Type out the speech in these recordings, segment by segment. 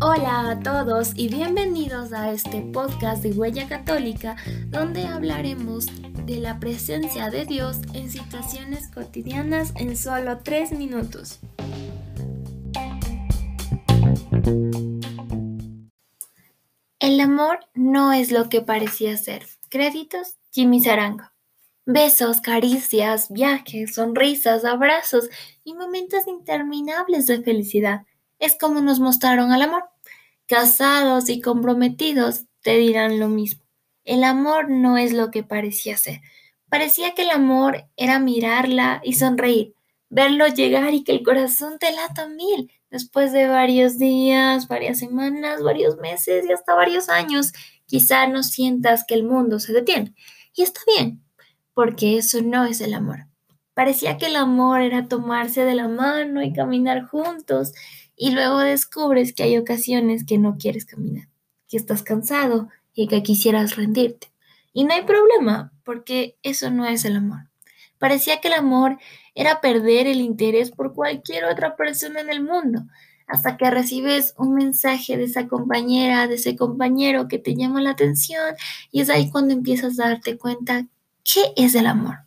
Hola a todos y bienvenidos a este podcast de Huella Católica donde hablaremos de la presencia de Dios en situaciones cotidianas en solo tres minutos. El amor no es lo que parecía ser. Créditos, Jimmy Zarango. Besos, caricias, viajes, sonrisas, abrazos y momentos interminables de felicidad. Es como nos mostraron al amor. Casados y comprometidos te dirán lo mismo. El amor no es lo que parecía ser. Parecía que el amor era mirarla y sonreír, verlo llegar y que el corazón te lata mil después de varios días, varias semanas, varios meses y hasta varios años. Quizá no sientas que el mundo se detiene. Y está bien, porque eso no es el amor. Parecía que el amor era tomarse de la mano y caminar juntos, y luego descubres que hay ocasiones que no quieres caminar, que estás cansado y que quisieras rendirte. Y no hay problema, porque eso no es el amor. Parecía que el amor era perder el interés por cualquier otra persona en el mundo, hasta que recibes un mensaje de esa compañera, de ese compañero que te llama la atención, y es ahí cuando empiezas a darte cuenta ¿Qué es el amor?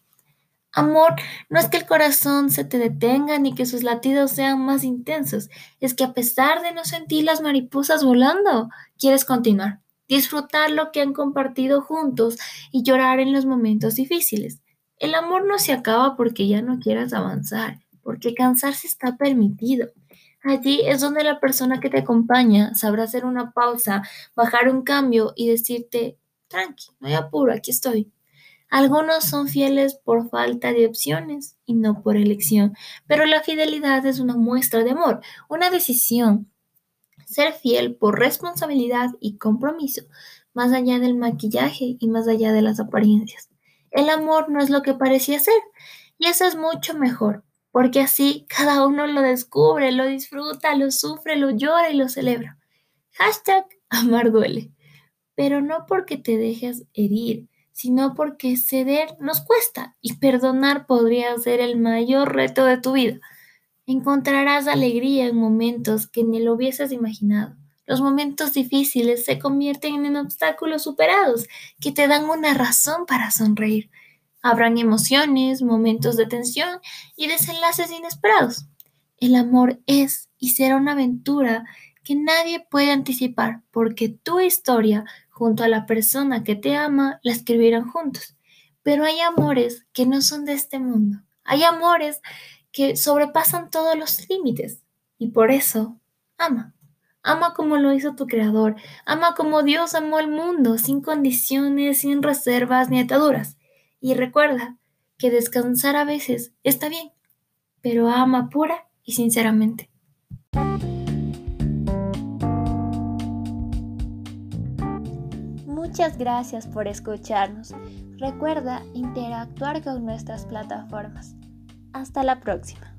Amor no es que el corazón se te detenga ni que sus latidos sean más intensos, es que a pesar de no sentir las mariposas volando, quieres continuar, disfrutar lo que han compartido juntos y llorar en los momentos difíciles. El amor no se acaba porque ya no quieras avanzar, porque cansarse está permitido. Allí es donde la persona que te acompaña sabrá hacer una pausa, bajar un cambio y decirte, tranqui, no hay apuro, aquí estoy. Algunos son fieles por falta de opciones y no por elección, pero la fidelidad es una muestra de amor, una decisión. Ser fiel por responsabilidad y compromiso, más allá del maquillaje y más allá de las apariencias. El amor no es lo que parecía ser, y eso es mucho mejor, porque así cada uno lo descubre, lo disfruta, lo sufre, lo llora y lo celebra. Hashtag amar duele, pero no porque te dejes herir, sino porque ceder nos cuesta y perdonar podría ser el mayor reto de tu vida. Encontrarás alegría en momentos que ni lo hubieses imaginado. Los momentos difíciles se convierten en obstáculos superados que te dan una razón para sonreír. Habrán emociones, momentos de tensión y desenlaces inesperados. El amor es y será una aventura que nadie puede anticipar porque tu historia junto a la persona que te ama, la escribirán juntos. Pero hay amores que no son de este mundo. Hay amores que sobrepasan todos los límites. Y por eso, ama. Ama como lo hizo tu creador. Ama como Dios amó al mundo, sin condiciones, sin reservas ni ataduras. Y recuerda que descansar a veces está bien, pero ama pura y sinceramente. Muchas gracias por escucharnos. Recuerda interactuar con nuestras plataformas. Hasta la próxima.